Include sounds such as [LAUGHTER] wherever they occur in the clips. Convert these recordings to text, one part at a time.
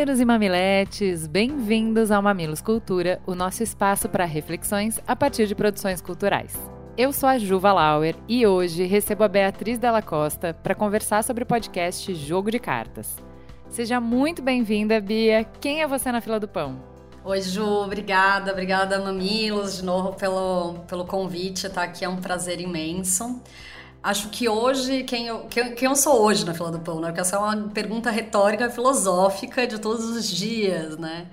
Mamileiros e mamiletes, bem-vindos ao Mamilos Cultura, o nosso espaço para reflexões a partir de produções culturais. Eu sou a Juva Lauer e hoje recebo a Beatriz Della Costa para conversar sobre o podcast Jogo de Cartas. Seja muito bem-vinda, Bia. Quem é você na fila do pão? Oi, Ju, obrigada, obrigada, Mamilos, de novo pelo, pelo convite, tá aqui, é um prazer imenso. Acho que hoje, quem eu, quem, quem eu sou hoje na fila do pão, né? Porque essa é uma pergunta retórica filosófica de todos os dias, né?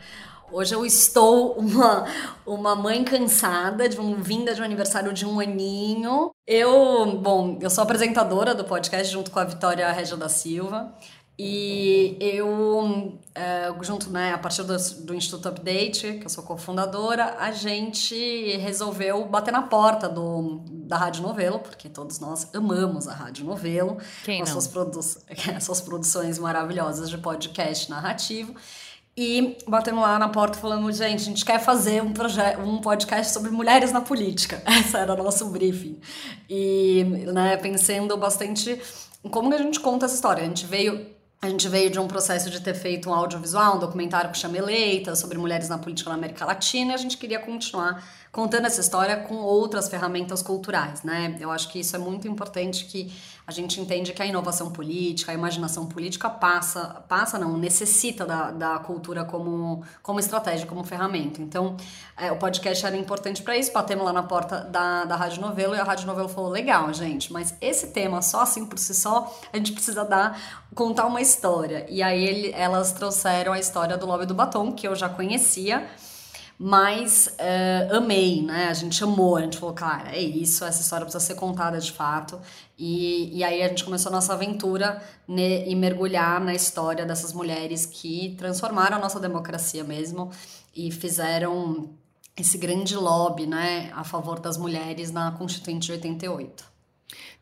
Hoje eu estou uma, uma mãe cansada, de um, vinda de um aniversário de um aninho. Eu, bom, eu sou apresentadora do podcast junto com a Vitória Regia da Silva. E eu, é, junto, né, a partir do, do, Instituto Update, que eu sou cofundadora, a gente resolveu bater na porta do, da Rádio Novelo, porque todos nós amamos a Rádio Novelo, Quem com suas, produ [LAUGHS] suas produções maravilhosas de podcast narrativo. E batemos lá na porta falando, gente, a gente quer fazer um, um podcast sobre mulheres na política. [LAUGHS] Essa era o nosso briefing. E né, pensando bastante em como a gente conta essa história. A gente veio a gente veio de um processo de ter feito um audiovisual, um documentário que chama Eleita, sobre mulheres na política na América Latina, e a gente queria continuar contando essa história com outras ferramentas culturais, né? Eu acho que isso é muito importante que a gente entende que a inovação política, a imaginação política passa, passa não, necessita da, da cultura como, como estratégia, como ferramenta. Então, é, o podcast era importante para isso, batemos lá na porta da, da Rádio Novelo e a Rádio Novelo falou, legal, gente, mas esse tema só assim por si só, a gente precisa dar, contar uma história. E aí ele, elas trouxeram a história do Lobby do Batom, que eu já conhecia, mas uh, amei, né? A gente amou, a gente falou, cara, é isso, essa história precisa ser contada de fato. E, e aí a gente começou a nossa aventura né, e mergulhar na história dessas mulheres que transformaram a nossa democracia mesmo e fizeram esse grande lobby, né, a favor das mulheres na Constituinte de 88.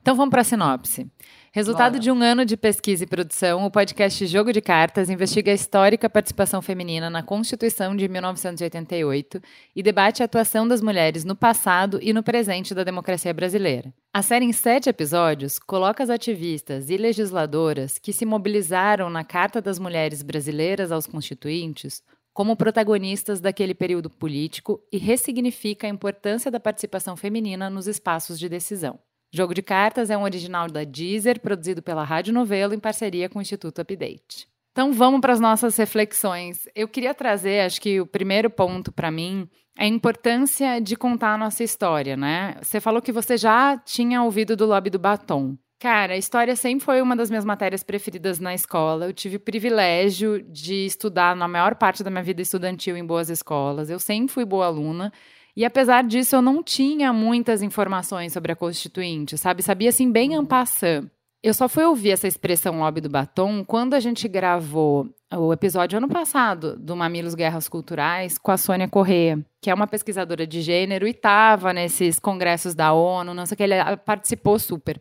Então vamos para a sinopse. Resultado Bora. de um ano de pesquisa e produção, o podcast Jogo de Cartas investiga a histórica participação feminina na Constituição de 1988 e debate a atuação das mulheres no passado e no presente da democracia brasileira. A série, em sete episódios, coloca as ativistas e legisladoras que se mobilizaram na Carta das Mulheres Brasileiras aos Constituintes como protagonistas daquele período político e ressignifica a importância da participação feminina nos espaços de decisão. Jogo de Cartas é um original da Deezer, produzido pela Rádio Novelo em parceria com o Instituto Update. Então vamos para as nossas reflexões. Eu queria trazer, acho que o primeiro ponto para mim é a importância de contar a nossa história, né? Você falou que você já tinha ouvido do Lobby do Batom. Cara, a história sempre foi uma das minhas matérias preferidas na escola. Eu tive o privilégio de estudar na maior parte da minha vida estudantil em boas escolas. Eu sempre fui boa aluna. E apesar disso, eu não tinha muitas informações sobre a Constituinte, sabe? Sabia assim bem passant. Eu só fui ouvir essa expressão lobby do batom quando a gente gravou o episódio ano passado do Mamilos Guerras Culturais com a Sônia Corrêa, que é uma pesquisadora de gênero e estava nesses congressos da ONU, não sei o que, ela participou super.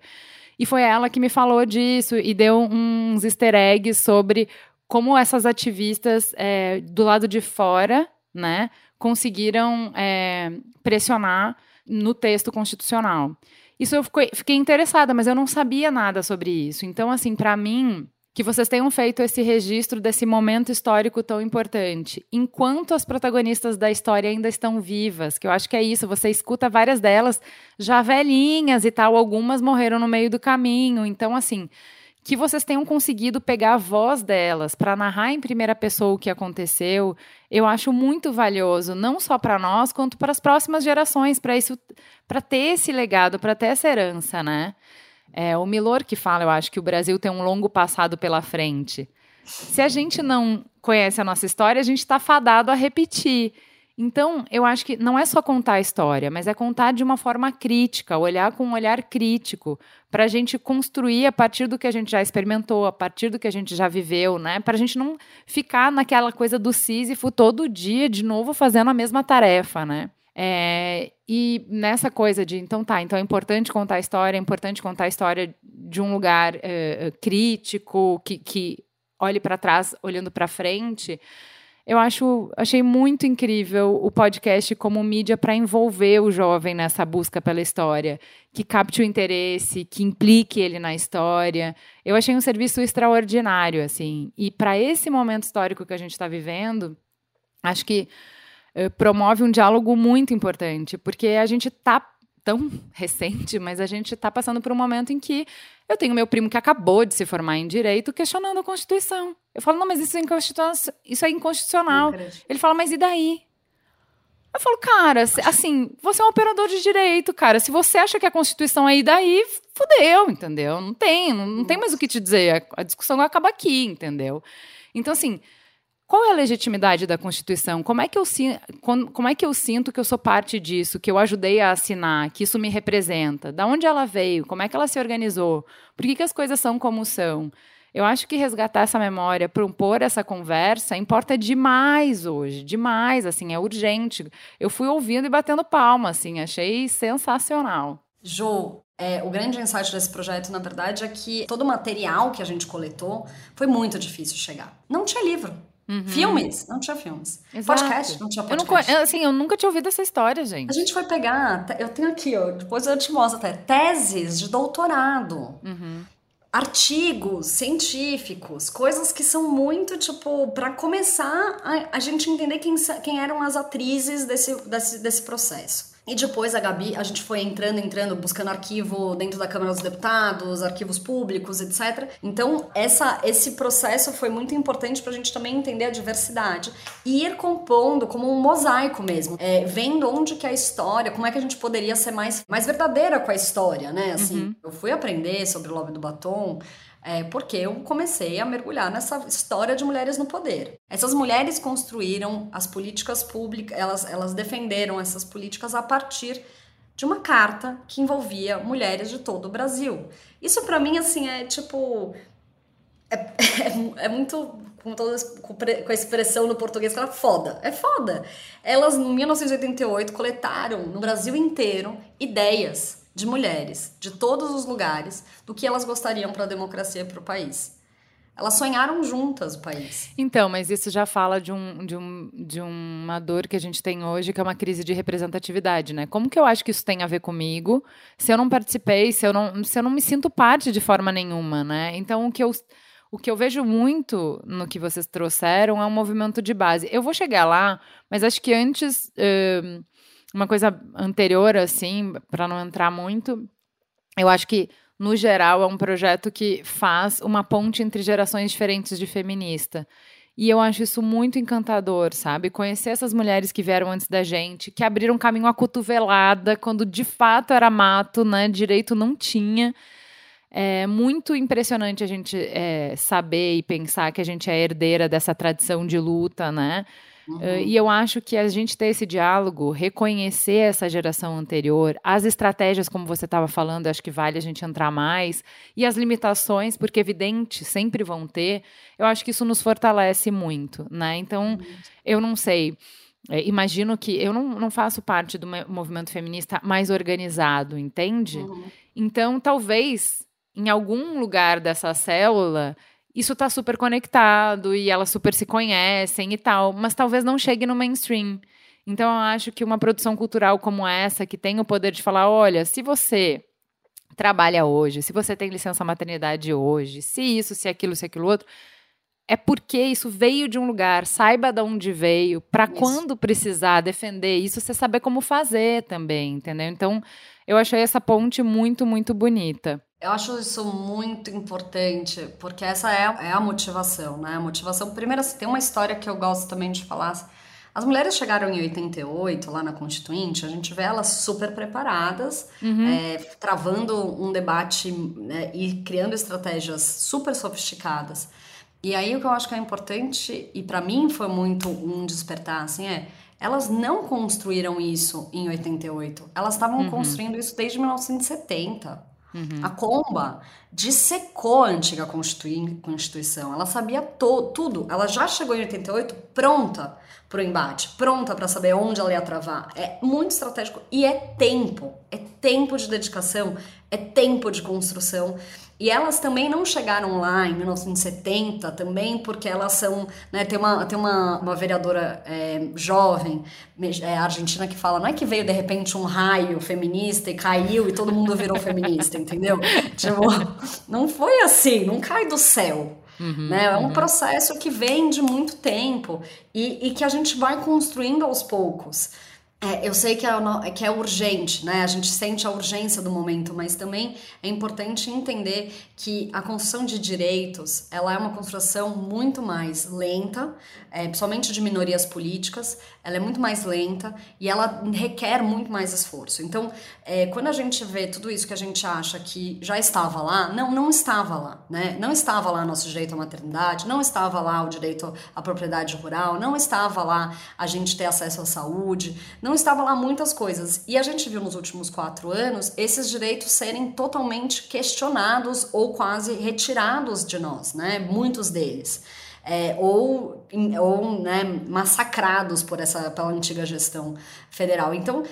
E foi ela que me falou disso e deu uns easter eggs sobre como essas ativistas é, do lado de fora, né, conseguiram é, pressionar no texto constitucional. Isso eu fiquei, fiquei interessada, mas eu não sabia nada sobre isso. Então, assim, para mim, que vocês tenham feito esse registro desse momento histórico tão importante, enquanto as protagonistas da história ainda estão vivas, que eu acho que é isso, você escuta várias delas já velhinhas e tal, algumas morreram no meio do caminho. Então, assim, que vocês tenham conseguido pegar a voz delas para narrar em primeira pessoa o que aconteceu, eu acho muito valioso, não só para nós, quanto para as próximas gerações, para isso, para ter esse legado, para ter essa herança, né? É, o Milor que fala, eu acho que o Brasil tem um longo passado pela frente. Se a gente não conhece a nossa história, a gente está fadado a repetir. Então, eu acho que não é só contar a história, mas é contar de uma forma crítica, olhar com um olhar crítico, para a gente construir a partir do que a gente já experimentou, a partir do que a gente já viveu, né? Para a gente não ficar naquela coisa do Sísifo todo dia, de novo, fazendo a mesma tarefa, né? É, e nessa coisa de, então tá, então é importante contar a história, é importante contar a história de um lugar é, crítico, que, que olhe para trás, olhando para frente. Eu acho, achei muito incrível o podcast como mídia para envolver o jovem nessa busca pela história, que capte o interesse, que implique ele na história. Eu achei um serviço extraordinário, assim. E para esse momento histórico que a gente está vivendo, acho que uh, promove um diálogo muito importante, porque a gente está tão [LAUGHS] recente, mas a gente está passando por um momento em que eu tenho meu primo que acabou de se formar em direito questionando a Constituição. Eu falo, não, mas isso é inconstitucional. Isso é inconstitucional. Ele fala, mas e daí? Eu falo, cara, assim, você é um operador de direito, cara. Se você acha que a Constituição é e daí, fudeu, entendeu? Não tem, não, não tem mais o que te dizer. A discussão acaba aqui, entendeu? Então, assim, qual é a legitimidade da Constituição? Como é, que eu, como é que eu sinto que eu sou parte disso, que eu ajudei a assinar, que isso me representa? Da onde ela veio? Como é que ela se organizou? Por que, que as coisas são como são? Eu acho que resgatar essa memória, propor essa conversa, importa demais hoje, demais, assim, é urgente. Eu fui ouvindo e batendo palma, assim, achei sensacional. Jo, é, o grande insight desse projeto, na verdade, é que todo o material que a gente coletou foi muito difícil chegar. Não tinha livro. Uhum. Filmes? Não tinha filmes. Exato. Podcast? Não tinha podcast. Eu, não, assim, eu nunca tinha ouvido essa história, gente. A gente foi pegar, eu tenho aqui, ó, depois eu te mostro até, teses de doutorado. Uhum. Artigos científicos, coisas que são muito, tipo, para começar a, a, gente entender quem, quem eram as atrizes desse, desse, desse processo. E depois a Gabi, a gente foi entrando, entrando, buscando arquivo dentro da Câmara dos Deputados, arquivos públicos, etc. Então, essa, esse processo foi muito importante para a gente também entender a diversidade e ir compondo como um mosaico mesmo, é, vendo onde que a história, como é que a gente poderia ser mais, mais verdadeira com a história, né? Assim, uhum. eu fui aprender sobre o lobby do batom é, porque eu comecei a mergulhar nessa história de mulheres no poder. Essas mulheres construíram as políticas públicas, elas, elas defenderam essas políticas a partir de uma carta que envolvia mulheres de todo o Brasil. Isso para mim, assim, é tipo. É, [LAUGHS] é, é muito. Com, toda, com a expressão no português que era foda. É foda. Elas, em 1988, coletaram no Brasil inteiro ideias de mulheres de todos os lugares do que elas gostariam para a democracia e para o país. Elas sonharam juntas o país. Então, mas isso já fala de, um, de, um, de uma dor que a gente tem hoje, que é uma crise de representatividade, né? Como que eu acho que isso tem a ver comigo se eu não participei, se eu não, se eu não me sinto parte de forma nenhuma, né? Então, o que eu, o que eu vejo muito no que vocês trouxeram é um movimento de base. Eu vou chegar lá, mas acho que antes. Uh, uma coisa anterior, assim, para não entrar muito, eu acho que, no geral, é um projeto que faz uma ponte entre gerações diferentes de feminista. E eu acho isso muito encantador, sabe? Conhecer essas mulheres que vieram antes da gente, que abriram caminho à cotovelada, quando de fato era mato, né? Direito não tinha. É muito impressionante a gente é, saber e pensar que a gente é herdeira dessa tradição de luta, né? Uhum. Uh, e eu acho que a gente ter esse diálogo, reconhecer essa geração anterior, as estratégias, como você estava falando, acho que vale a gente entrar mais, e as limitações, porque evidente, sempre vão ter, eu acho que isso nos fortalece muito, né? Então, uhum. eu não sei. É, imagino que eu não, não faço parte do movimento feminista mais organizado, entende? Uhum. Então, talvez em algum lugar dessa célula isso tá super conectado e elas super se conhecem e tal, mas talvez não chegue no mainstream. Então eu acho que uma produção cultural como essa, que tem o poder de falar, olha, se você trabalha hoje, se você tem licença maternidade hoje, se isso, se aquilo, se aquilo outro, é porque isso veio de um lugar, saiba de onde veio, para quando precisar defender isso, você saber como fazer também, entendeu? Então, eu achei essa ponte muito, muito bonita. Eu acho isso muito importante, porque essa é, é a motivação, né? A motivação, primeiro, assim, tem uma história que eu gosto também de falar. As mulheres chegaram em 88, lá na Constituinte, a gente vê elas super preparadas, uhum. é, travando um debate né, e criando estratégias super sofisticadas. E aí o que eu acho que é importante, e para mim foi muito um despertar, assim, é elas não construíram isso em 88. Elas estavam uhum. construindo isso desde 1970. Uhum. A Comba dissecou a antiga Constituição. Ela sabia tudo. Ela já chegou em 88 pronta para o embate, pronta para saber onde ela ia travar. É muito estratégico e é tempo. É tempo de dedicação, é tempo de construção. E elas também não chegaram lá em 1970 também porque elas são, né, tem uma, tem uma, uma vereadora é, jovem é, argentina que fala, não é que veio de repente um raio feminista e caiu e todo mundo virou feminista, entendeu? [LAUGHS] Tipo, não foi assim, não cai do céu. Uhum, né? É um uhum. processo que vem de muito tempo e, e que a gente vai construindo aos poucos. É, eu sei que é, que é urgente, né? A gente sente a urgência do momento, mas também é importante entender que a construção de direitos ela é uma construção muito mais lenta, é, principalmente de minorias políticas, ela é muito mais lenta e ela requer muito mais esforço. Então, é, quando a gente vê tudo isso que a gente acha que já estava lá, não, não estava lá, né? Não estava lá nosso direito à maternidade, não estava lá o direito à propriedade rural, não estava lá a gente ter acesso à saúde, não estava lá muitas coisas. E a gente viu nos últimos quatro anos esses direitos serem totalmente questionados ou quase retirados de nós, né? Muitos deles é, ou, ou né, massacrados por essa, pela antiga gestão federal. Então,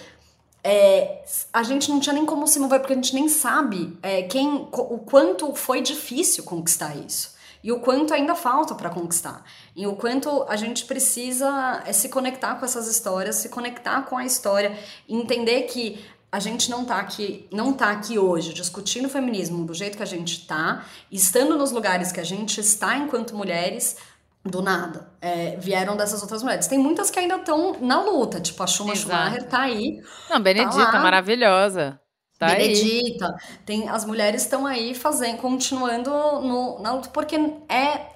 é, a gente não tinha nem como se mover, porque a gente nem sabe é, quem, o quanto foi difícil conquistar isso. E o quanto ainda falta para conquistar. E o quanto a gente precisa é, se conectar com essas histórias, se conectar com a história, entender que a gente não tá aqui, não tá aqui hoje discutindo o feminismo do jeito que a gente tá, estando nos lugares que a gente está enquanto mulheres, do nada. É, vieram dessas outras mulheres. Tem muitas que ainda estão na luta, tipo a Shuma Schumacher tá aí. Não, Benedita, tá maravilhosa. Tá Benedita. Aí. Tem, as mulheres estão aí fazendo, continuando no, na luta, porque é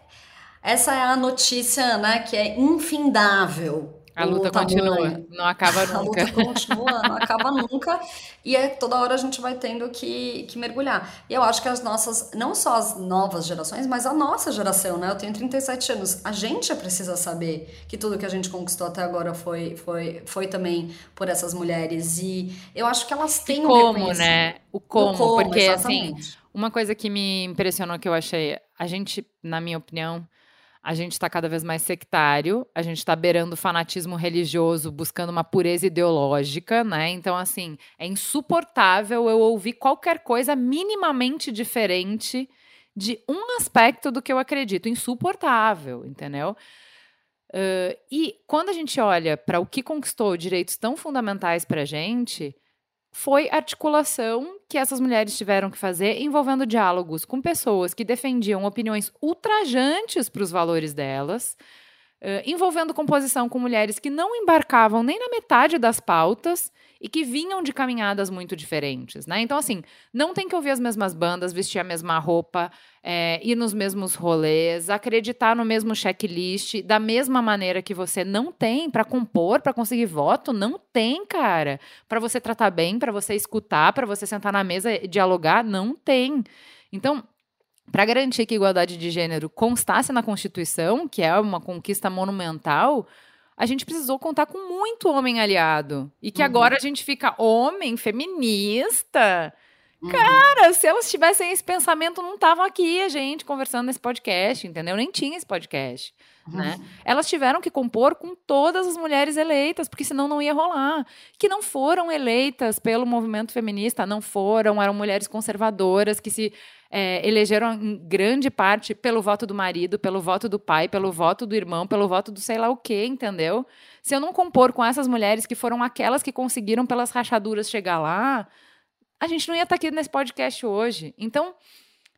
essa é a notícia, né, que é infindável. A luta continua, não acaba nunca. [LAUGHS] A luta continua, não acaba nunca. E é, toda hora a gente vai tendo que, que mergulhar. E eu acho que as nossas, não só as novas gerações, mas a nossa geração, né? Eu tenho 37 anos. A gente precisa saber que tudo que a gente conquistou até agora foi, foi, foi também por essas mulheres. E eu acho que elas têm o como, né? O como, o como porque assim, exatamente. assim, uma coisa que me impressionou que eu achei, a gente, na minha opinião, a gente está cada vez mais sectário, a gente está beirando o fanatismo religioso, buscando uma pureza ideológica, né? Então, assim, é insuportável eu ouvir qualquer coisa minimamente diferente de um aspecto do que eu acredito. Insuportável, entendeu? Uh, e quando a gente olha para o que conquistou direitos tão fundamentais para a gente, foi articulação que essas mulheres tiveram que fazer envolvendo diálogos com pessoas que defendiam opiniões ultrajantes para os valores delas, envolvendo composição com mulheres que não embarcavam nem na metade das pautas e que vinham de caminhadas muito diferentes, né? Então, assim, não tem que ouvir as mesmas bandas, vestir a mesma roupa, é, ir nos mesmos rolês, acreditar no mesmo checklist, da mesma maneira que você não tem para compor, para conseguir voto, não tem, cara. Para você tratar bem, para você escutar, para você sentar na mesa e dialogar, não tem. Então, para garantir que a igualdade de gênero constasse na Constituição, que é uma conquista monumental, a gente precisou contar com muito homem aliado. E que uhum. agora a gente fica homem, feminista. Uhum. Cara, se elas tivessem esse pensamento, não estavam aqui a gente conversando nesse podcast, entendeu? Nem tinha esse podcast. Uhum. Né? Elas tiveram que compor com todas as mulheres eleitas, porque senão não ia rolar. Que não foram eleitas pelo movimento feminista, não foram, eram mulheres conservadoras que se é, elegeram em grande parte pelo voto do marido, pelo voto do pai, pelo voto do irmão, pelo voto do sei lá o quê, entendeu? Se eu não compor com essas mulheres que foram aquelas que conseguiram pelas rachaduras chegar lá, a gente não ia estar aqui nesse podcast hoje. Então,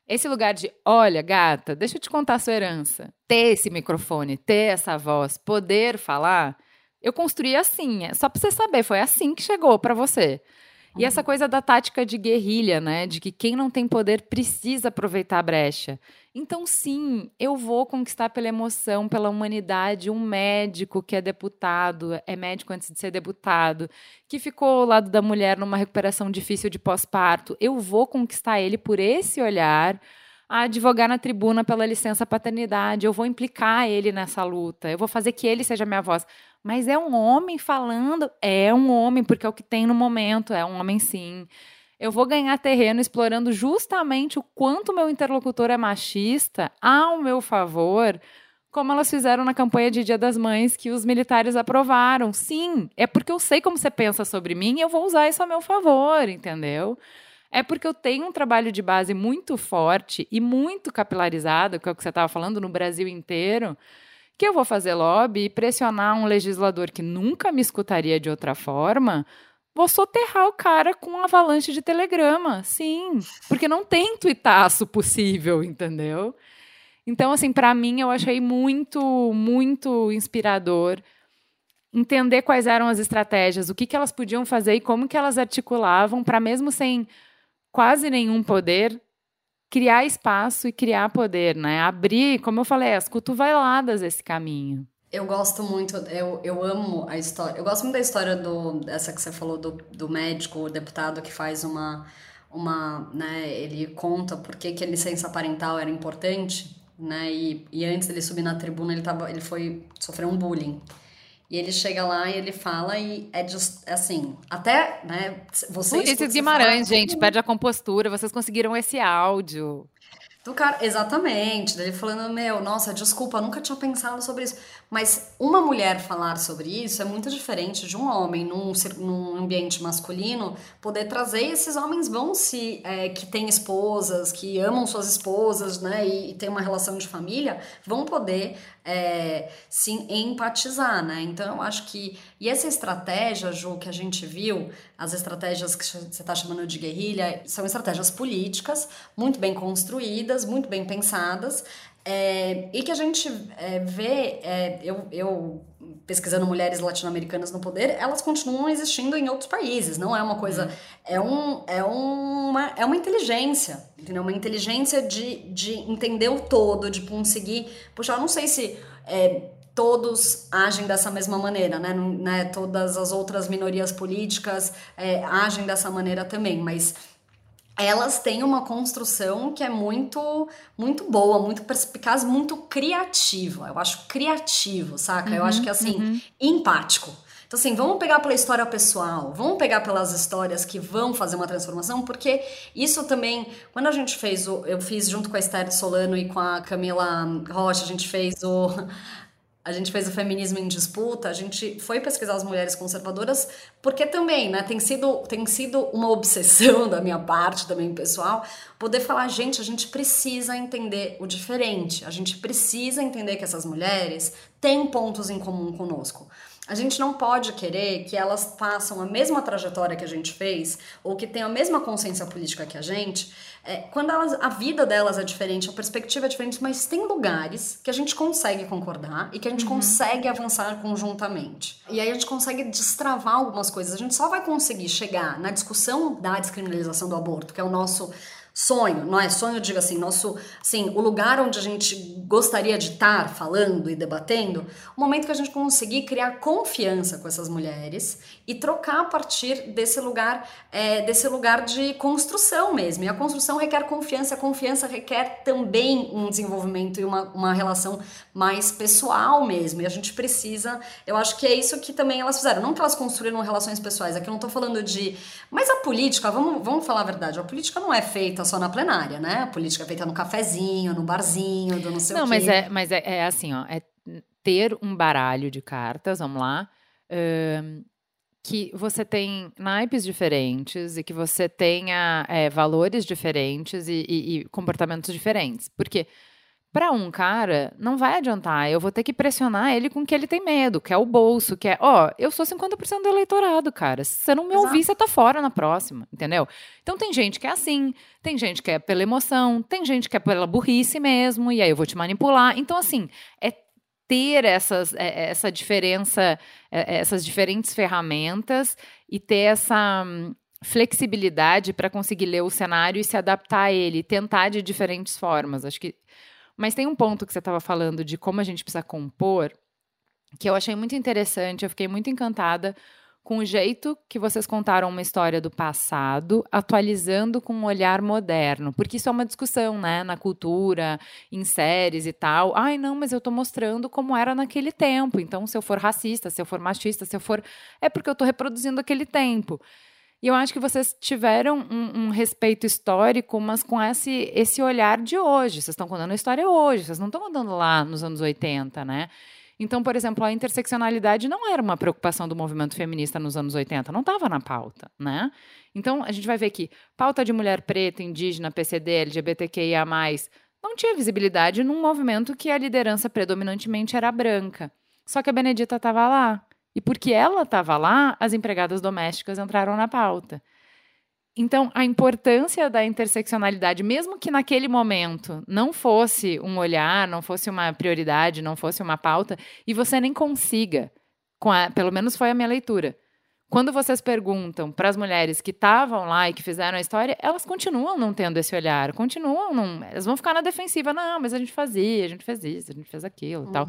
esse lugar de, olha, gata, deixa eu te contar a sua herança. Ter esse microfone, ter essa voz, poder falar, eu construí assim. É só para você saber, foi assim que chegou para você. E essa coisa da tática de guerrilha, né? De que quem não tem poder precisa aproveitar a brecha. Então, sim, eu vou conquistar pela emoção, pela humanidade, um médico que é deputado, é médico antes de ser deputado, que ficou ao lado da mulher numa recuperação difícil de pós-parto. Eu vou conquistar ele por esse olhar a advogar na tribuna pela licença paternidade, eu vou implicar ele nessa luta, eu vou fazer que ele seja minha voz. Mas é um homem falando, é um homem, porque é o que tem no momento, é um homem sim. eu vou ganhar terreno explorando justamente o quanto meu interlocutor é machista ao meu favor, como elas fizeram na campanha de Dia das Mães que os militares aprovaram. Sim, é porque eu sei como você pensa sobre mim e eu vou usar isso a meu favor, entendeu? É porque eu tenho um trabalho de base muito forte e muito capilarizado, que é o que você estava falando, no Brasil inteiro, que eu vou fazer lobby e pressionar um legislador que nunca me escutaria de outra forma vou soterrar o cara com um avalanche de telegrama. Sim, porque não tem tuitaço possível, entendeu? Então, assim, para mim, eu achei muito, muito inspirador entender quais eram as estratégias, o que, que elas podiam fazer e como que elas articulavam para, mesmo sem quase nenhum poder, criar espaço e criar poder, né? Abrir, como eu falei, as cotoveladas esse caminho. Eu gosto muito, eu, eu amo a história. Eu gosto muito da história do essa que você falou do, do médico, o deputado que faz uma uma, né, ele conta por que, que a licença parental era importante, né? E, e antes dele subir na tribuna, ele tava ele foi sofrer um bullying. E ele chega lá e ele fala e é just, assim, até, né, vocês... Ulisses Guimarães, falar, gente, perde a compostura, vocês conseguiram esse áudio. Do cara, exatamente. Daí falando, meu, nossa, desculpa, nunca tinha pensado sobre isso. Mas uma mulher falar sobre isso é muito diferente de um homem num, num ambiente masculino poder trazer esses homens vão se é, que têm esposas, que amam suas esposas, né, e, e tem uma relação de família, vão poder é, se empatizar, né? Então eu acho que e essa estratégia, Ju, que a gente viu, as estratégias que você está chamando de guerrilha, são estratégias políticas muito bem construídas, muito bem pensadas. É, e que a gente é, vê, é, eu, eu pesquisando mulheres latino-americanas no poder, elas continuam existindo em outros países. Não é uma coisa. Uhum. É, um, é, uma, é uma inteligência, entendeu? Uma inteligência de, de entender o todo, de conseguir. Puxa, eu não sei se. Todos agem dessa mesma maneira, né? né? Todas as outras minorias políticas agem dessa maneira também, mas elas têm uma construção que é muito muito boa, muito perspicaz, muito criativa. Eu acho criativo, saca? Uhum, eu acho que assim, uhum. empático. Então, assim, vamos pegar pela história pessoal, vamos pegar pelas histórias que vão fazer uma transformação, porque isso também, quando a gente fez o. Eu fiz junto com a Esther Solano e com a Camila Rocha, a gente fez o a gente fez o feminismo em disputa, a gente foi pesquisar as mulheres conservadoras, porque também, né, tem sido, tem sido uma obsessão [LAUGHS] da minha parte, também pessoal, poder falar, gente, a gente precisa entender o diferente, a gente precisa entender que essas mulheres têm pontos em comum conosco. A gente não pode querer que elas façam a mesma trajetória que a gente fez, ou que tenham a mesma consciência política que a gente, é, quando elas, a vida delas é diferente, a perspectiva é diferente, mas tem lugares que a gente consegue concordar e que a gente uhum. consegue avançar conjuntamente. E aí a gente consegue destravar algumas coisas. A gente só vai conseguir chegar na discussão da descriminalização do aborto, que é o nosso sonho, não é sonho, eu digo assim, nosso, assim, o lugar onde a gente gostaria de estar falando e debatendo, o momento que a gente conseguir criar confiança com essas mulheres e trocar a partir desse lugar, é, desse lugar de construção mesmo. E a construção requer confiança, a confiança requer também um desenvolvimento e uma, uma relação mais pessoal mesmo. E a gente precisa, eu acho que é isso que também elas fizeram. Não que elas construíram relações pessoais, aqui eu não tô falando de. Mas a política, vamos, vamos falar a verdade, a política não é feita só na plenária, né? A política é feita no cafezinho, no barzinho, do não sei não, o quê. Não, mas, é, mas é, é, assim, ó. É ter um baralho de cartas, vamos lá. que você tem naipes diferentes e que você tenha é, valores diferentes e, e, e comportamentos diferentes. Porque para um cara, não vai adiantar. Eu vou ter que pressionar ele com o que ele tem medo, que é o bolso, que é, ó, eu sou 50% do eleitorado, cara. Se você não me Exato. ouvir, você tá fora na próxima, entendeu? Então tem gente que é assim, tem gente que é pela emoção, tem gente que é pela burrice mesmo, e aí eu vou te manipular. Então, assim, é ter essas, é, é essa diferença, é, essas diferentes ferramentas e ter essa hum, flexibilidade para conseguir ler o cenário e se adaptar a ele, tentar de diferentes formas. Acho que mas tem um ponto que você estava falando de como a gente precisa compor, que eu achei muito interessante, eu fiquei muito encantada com o jeito que vocês contaram uma história do passado, atualizando com um olhar moderno, porque isso é uma discussão, né, na cultura, em séries e tal. Ai, não, mas eu estou mostrando como era naquele tempo. Então, se eu for racista, se eu for machista, se eu for, é porque eu estou reproduzindo aquele tempo. E eu acho que vocês tiveram um, um, respeito histórico, mas com esse, esse olhar de hoje. Vocês estão contando a história hoje, vocês não estão contando lá nos anos 80, né? Então, por exemplo, a interseccionalidade não era uma preocupação do movimento feminista nos anos 80, não estava na pauta, né? Então, a gente vai ver que pauta de mulher preta, indígena, PCD, LGBTQIA+, não tinha visibilidade num movimento que a liderança predominantemente era branca. Só que a Benedita estava lá. E porque ela estava lá, as empregadas domésticas entraram na pauta. Então, a importância da interseccionalidade, mesmo que naquele momento não fosse um olhar, não fosse uma prioridade, não fosse uma pauta, e você nem consiga, a, pelo menos foi a minha leitura. Quando vocês perguntam para as mulheres que estavam lá e que fizeram a história, elas continuam não tendo esse olhar, continuam não. Elas vão ficar na defensiva. Não, mas a gente fazia, a gente fez isso, a gente fez aquilo e tal.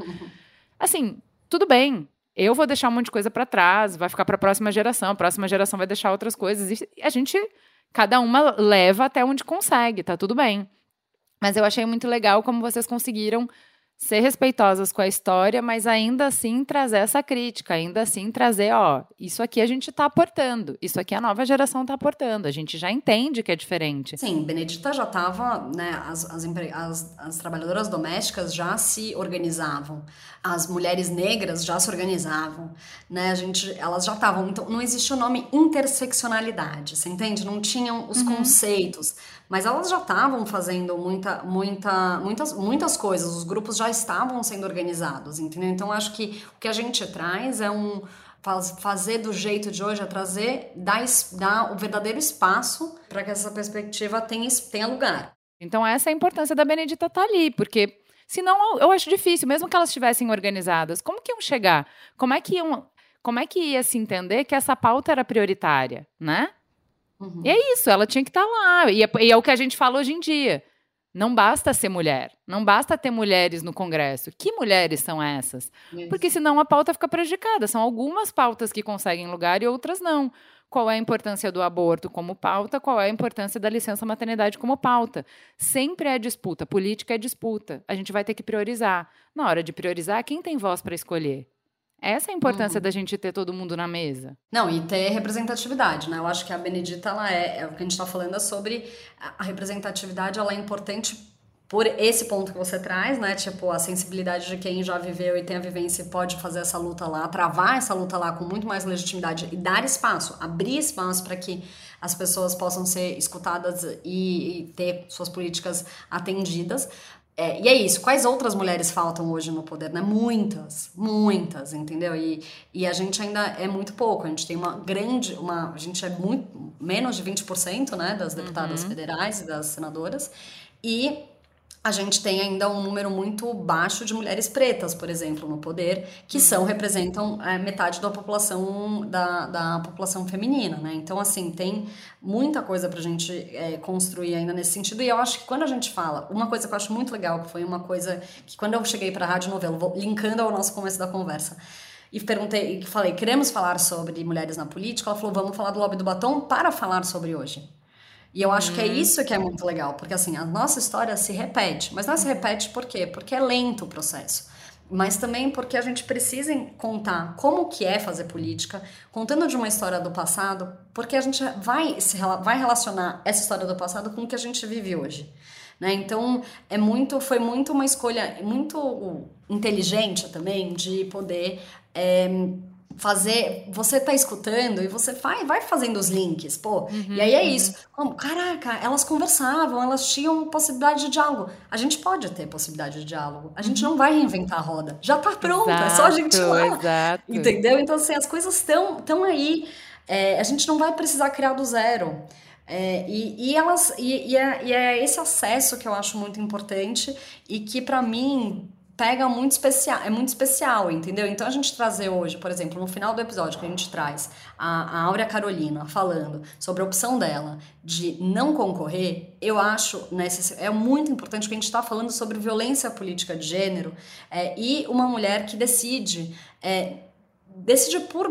Assim, tudo bem. Eu vou deixar um monte de coisa para trás, vai ficar para a próxima geração, a próxima geração vai deixar outras coisas. E a gente, cada uma leva até onde consegue, tá tudo bem. Mas eu achei muito legal como vocês conseguiram ser respeitosas com a história, mas ainda assim trazer essa crítica, ainda assim trazer, ó, isso aqui a gente está aportando, isso aqui a nova geração está aportando, a gente já entende que é diferente. Sim, Benedita já estava, né, as, as, as, as, trabalhadoras domésticas já se organizavam, as mulheres negras já se organizavam, né, a gente, elas já estavam, então não existia o nome interseccionalidade, você entende? Não tinham os uhum. conceitos, mas elas já estavam fazendo muita, muita, muitas, muitas coisas, os grupos já estavam sendo organizados, entendeu? Então acho que o que a gente traz é um fazer do jeito de hoje é trazer dar, dar o verdadeiro espaço para que essa perspectiva tenha, tenha lugar. Então essa é a importância da Benedita estar tá ali, porque senão eu acho difícil, mesmo que elas estivessem organizadas, como que iam chegar? Como é que iam, como é que ia se entender que essa pauta era prioritária, né? Uhum. E é isso, ela tinha que estar tá lá. E é, e é o que a gente fala hoje em dia. Não basta ser mulher, não basta ter mulheres no Congresso. Que mulheres são essas? Isso. Porque senão a pauta fica prejudicada. São algumas pautas que conseguem lugar e outras não. Qual é a importância do aborto como pauta? Qual é a importância da licença maternidade como pauta? Sempre é disputa. Política é disputa. A gente vai ter que priorizar. Na hora de priorizar, quem tem voz para escolher? Essa é a importância uhum. da gente ter todo mundo na mesa. Não, e ter representatividade, né? Eu acho que a Benedita, ela é, é o que a gente está falando é sobre a representatividade, ela é importante por esse ponto que você traz, né? Tipo, a sensibilidade de quem já viveu e tem a vivência e pode fazer essa luta lá, travar essa luta lá com muito mais legitimidade e dar espaço, abrir espaço para que as pessoas possam ser escutadas e, e ter suas políticas atendidas. É, e é isso. Quais outras mulheres faltam hoje no poder? Né? Muitas, muitas, entendeu? E, e a gente ainda é muito pouco. A gente tem uma grande, uma, a gente é muito menos de 20% né, das deputadas uhum. federais e das senadoras. E a gente tem ainda um número muito baixo de mulheres pretas, por exemplo, no poder, que uhum. são representam é, metade da população da, da população feminina, né? Então, assim, tem muita coisa para a gente é, construir ainda nesse sentido. E eu acho que quando a gente fala, uma coisa que eu acho muito legal, que foi uma coisa que quando eu cheguei para a rádio novela, vou linkando ao nosso começo da conversa, e perguntei, e falei, queremos falar sobre mulheres na política, ela falou, vamos falar do lobby do batom para falar sobre hoje. E eu acho que é uhum. isso que é muito legal, porque assim, a nossa história se repete, mas não se repete por quê? Porque é lento o processo. Mas também porque a gente precisa contar como que é fazer política, contando de uma história do passado, porque a gente vai, se, vai relacionar essa história do passado com o que a gente vive hoje. Né? Então, é muito, foi muito uma escolha muito inteligente também de poder é, fazer, você tá escutando e você vai, vai fazendo os links, pô. Uhum, e aí é uhum. isso. Como, caraca, elas conversavam, elas tinham possibilidade de diálogo. A gente pode ter possibilidade de diálogo. A gente uhum. não vai reinventar a roda. Já tá pronta, exato, é só a gente ir lá. Exato. Entendeu? Então, assim, as coisas estão tão aí. É, a gente não vai precisar criar do zero. É, e, e, elas e, e, é, e é esse acesso que eu acho muito importante e que para mim pega muito especial, é muito especial, entendeu? Então a gente trazer hoje, por exemplo, no final do episódio que a gente traz a, a Áurea Carolina falando sobre a opção dela de não concorrer, eu acho nesse, é muito importante que a gente está falando sobre violência política de gênero é, e uma mulher que decide é, decide por,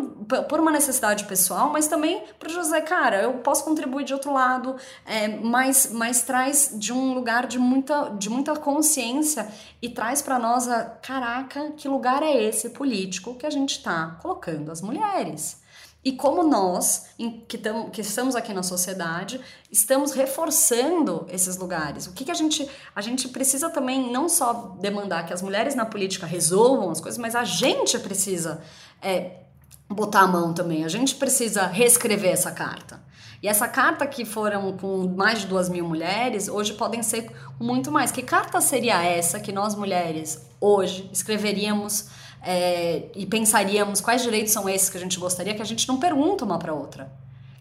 por uma necessidade pessoal, mas também para dizer, cara, eu posso contribuir de outro lado, é, mas, mas traz de um lugar de muita, de muita consciência e traz para nós a, caraca, que lugar é esse político que a gente está colocando as mulheres? E como nós, que, tam, que estamos aqui na sociedade, estamos reforçando esses lugares. O que, que a gente. A gente precisa também não só demandar que as mulheres na política resolvam as coisas, mas a gente precisa é, botar a mão também. A gente precisa reescrever essa carta. E essa carta que foram com mais de duas mil mulheres, hoje podem ser muito mais. Que carta seria essa que nós mulheres hoje escreveríamos é, e pensaríamos quais direitos são esses que a gente gostaria, que a gente não pergunta uma para outra.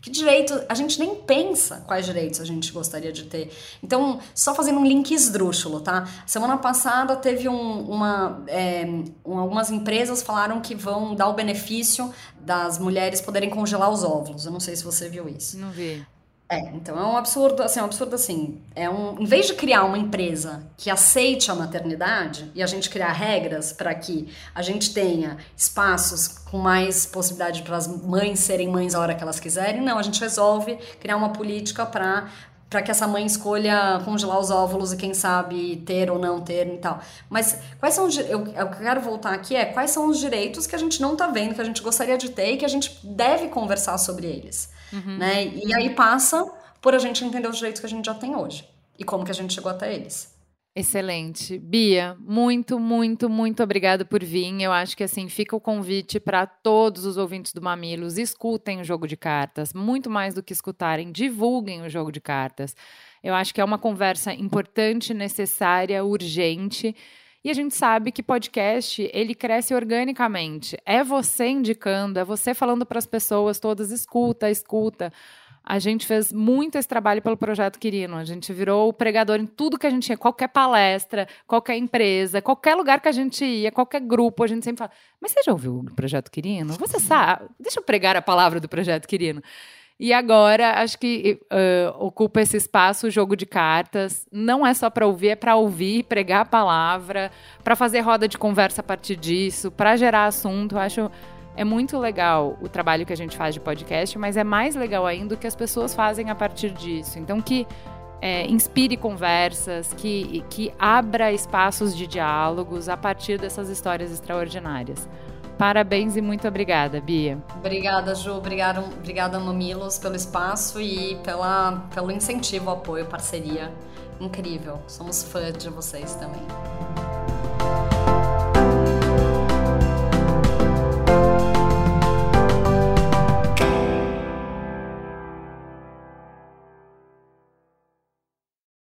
Que direito, a gente nem pensa quais direitos a gente gostaria de ter. Então, só fazendo um link esdrúxulo, tá? Semana passada teve um, uma. É, um, algumas empresas falaram que vão dar o benefício das mulheres poderem congelar os óvulos. Eu não sei se você viu isso. Não vi. É, então é um absurdo, assim, é um absurdo assim. É um, em vez de criar uma empresa que aceite a maternidade e a gente criar regras para que a gente tenha espaços com mais possibilidade para as mães serem mães a hora que elas quiserem, não, a gente resolve criar uma política para para que essa mãe escolha congelar os óvulos e quem sabe ter ou não ter e tal. Mas quais são os eu, eu quero voltar aqui é quais são os direitos que a gente não está vendo, que a gente gostaria de ter e que a gente deve conversar sobre eles. Uhum. Né? E aí passa por a gente entender os direitos que a gente já tem hoje e como que a gente chegou até eles. Excelente. Bia, muito, muito, muito obrigada por vir. Eu acho que assim fica o convite para todos os ouvintes do Mamilos, escutem o jogo de cartas, muito mais do que escutarem, divulguem o jogo de cartas. Eu acho que é uma conversa importante, necessária, urgente. E a gente sabe que podcast, ele cresce organicamente. É você indicando, é você falando para as pessoas todas, escuta, escuta. A gente fez muito esse trabalho pelo Projeto Quirino. A gente virou o pregador em tudo que a gente tinha, qualquer palestra, qualquer empresa, qualquer lugar que a gente ia, qualquer grupo, a gente sempre fala: Mas você já ouviu o Projeto Quirino? Você sabe? Deixa eu pregar a palavra do Projeto Quirino. E agora, acho que uh, ocupa esse espaço o jogo de cartas. Não é só para ouvir, é para ouvir, pregar a palavra, para fazer roda de conversa a partir disso, para gerar assunto. Eu acho é muito legal o trabalho que a gente faz de podcast, mas é mais legal ainda o que as pessoas fazem a partir disso. Então, que é, inspire conversas, que, que abra espaços de diálogos a partir dessas histórias extraordinárias. Parabéns e muito obrigada, Bia. Obrigada, Ju. Obrigada, obrigada Mamilos, pelo espaço e pela, pelo incentivo, apoio, parceria. Incrível. Somos fãs de vocês também.